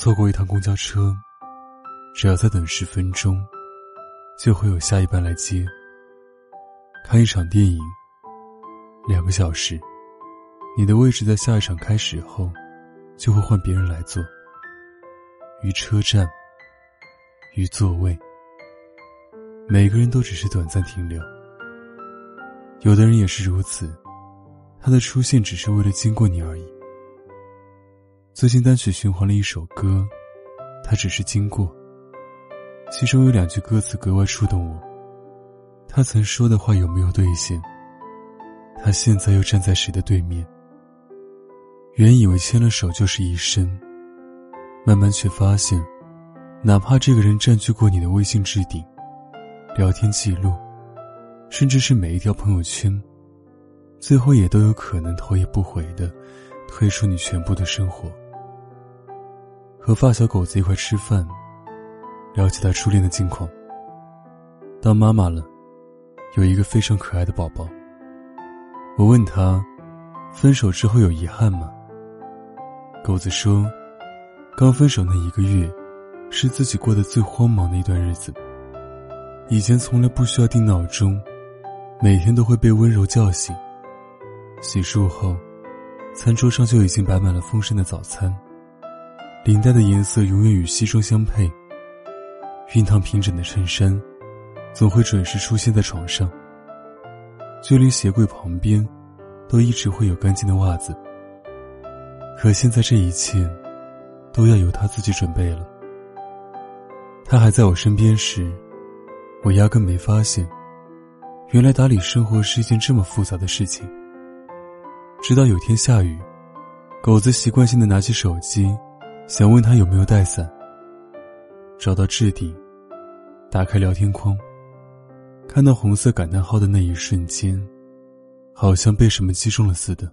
错过一趟公交车，只要再等十分钟，就会有下一班来接。看一场电影，两个小时，你的位置在下一场开始后，就会换别人来坐。于车站，于座位。每个人都只是短暂停留，有的人也是如此，他的出现只是为了经过你而已。最近单曲循环了一首歌，它只是经过。其中有两句歌词格外触动我，他曾说的话有没有兑现？他现在又站在谁的对面？原以为牵了手就是一生，慢慢却发现，哪怕这个人占据过你的微信置顶。聊天记录，甚至是每一条朋友圈，最后也都有可能头也不回的退出你全部的生活。和发小狗子一块吃饭，聊起他初恋的近况。当妈妈了，有一个非常可爱的宝宝。我问他，分手之后有遗憾吗？狗子说，刚分手那一个月，是自己过得最慌忙的一段日子。以前从来不需要定闹钟，每天都会被温柔叫醒。洗漱后，餐桌上就已经摆满了丰盛的早餐。领带的颜色永远与西装相配。熨烫平整的衬衫，总会准时出现在床上。就连鞋柜旁边，都一直会有干净的袜子。可现在这一切，都要由他自己准备了。他还在我身边时。我压根没发现，原来打理生活是一件这么复杂的事情。直到有天下雨，狗子习惯性的拿起手机，想问他有没有带伞。找到置顶，打开聊天框，看到红色感叹号的那一瞬间，好像被什么击中了似的。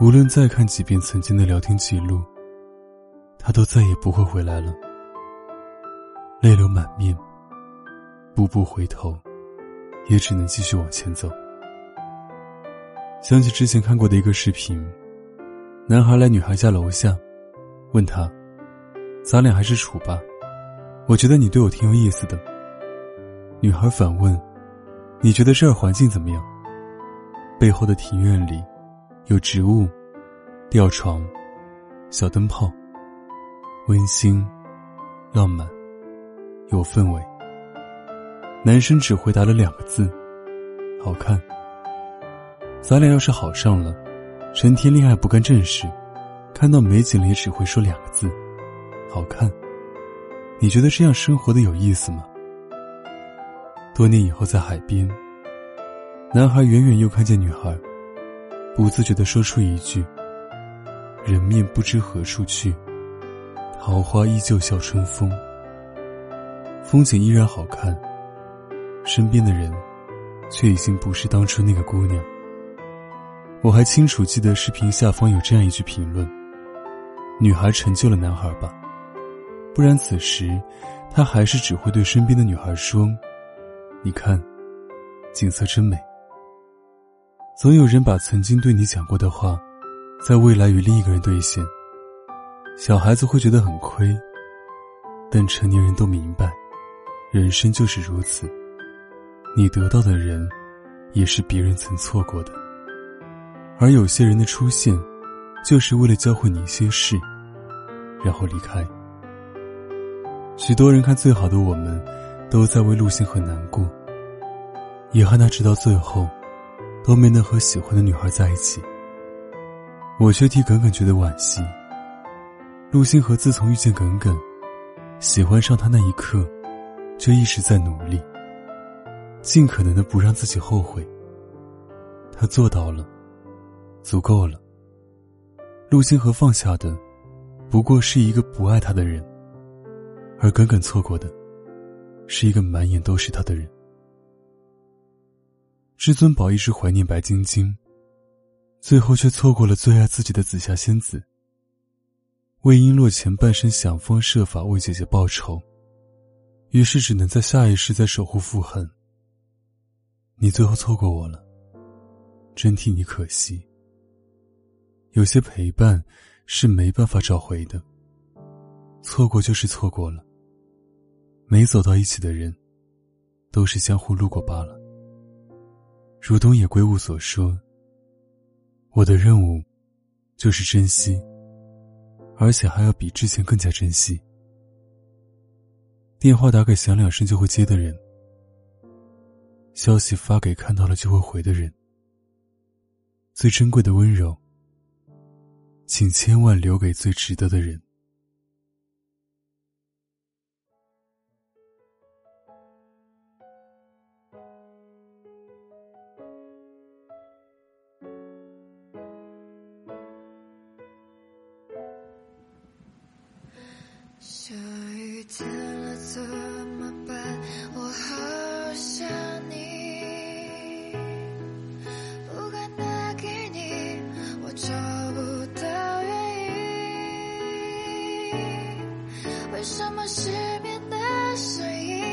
无论再看几遍曾经的聊天记录，他都再也不会回来了。泪流满面，步步回头，也只能继续往前走。想起之前看过的一个视频，男孩来女孩家楼下，问他：“咱俩还是处吧？我觉得你对我挺有意思的。”女孩反问：“你觉得这儿环境怎么样？”背后的庭院里，有植物、吊床、小灯泡，温馨、浪漫。有氛围。男生只回答了两个字：“好看。”咱俩要是好上了，成天恋爱不干正事，看到美景了也只会说两个字：“好看。”你觉得这样生活的有意思吗？多年以后，在海边，男孩远远又看见女孩，不自觉的说出一句：“人面不知何处去，桃花依旧笑春风。”风景依然好看，身边的人，却已经不是当初那个姑娘。我还清楚记得视频下方有这样一句评论：“女孩成就了男孩吧，不然此时，他还是只会对身边的女孩说：‘你看，景色真美。’总有人把曾经对你讲过的话，在未来与另一个人兑现。小孩子会觉得很亏，但成年人都明白。”人生就是如此，你得到的人，也是别人曾错过的。而有些人的出现，就是为了教会你一些事，然后离开。许多人看《最好的我们》，都在为陆星河难过，遗憾他直到最后，都没能和喜欢的女孩在一起。我却替耿耿觉得惋惜。陆星河自从遇见耿耿，喜欢上他那一刻。就一直在努力，尽可能的不让自己后悔。他做到了，足够了。陆星河放下的，不过是一个不爱他的人，而耿耿错过的，是一个满眼都是他的人。至尊宝一直怀念白晶晶，最后却错过了最爱自己的紫霞仙子。魏璎珞前半生想方设法为姐姐报仇，于是只能在下一世再守护傅恒。你最后错过我了，真替你可惜。有些陪伴是没办法找回的，错过就是错过了。没走到一起的人，都是相互路过罢了。如东野圭吾所说：“我的任务，就是珍惜，而且还要比之前更加珍惜。”电话打给响两声就会接的人，消息发给看到了就会回的人，最珍贵的温柔，请千万留给最值得的人。你为什么失眠的声音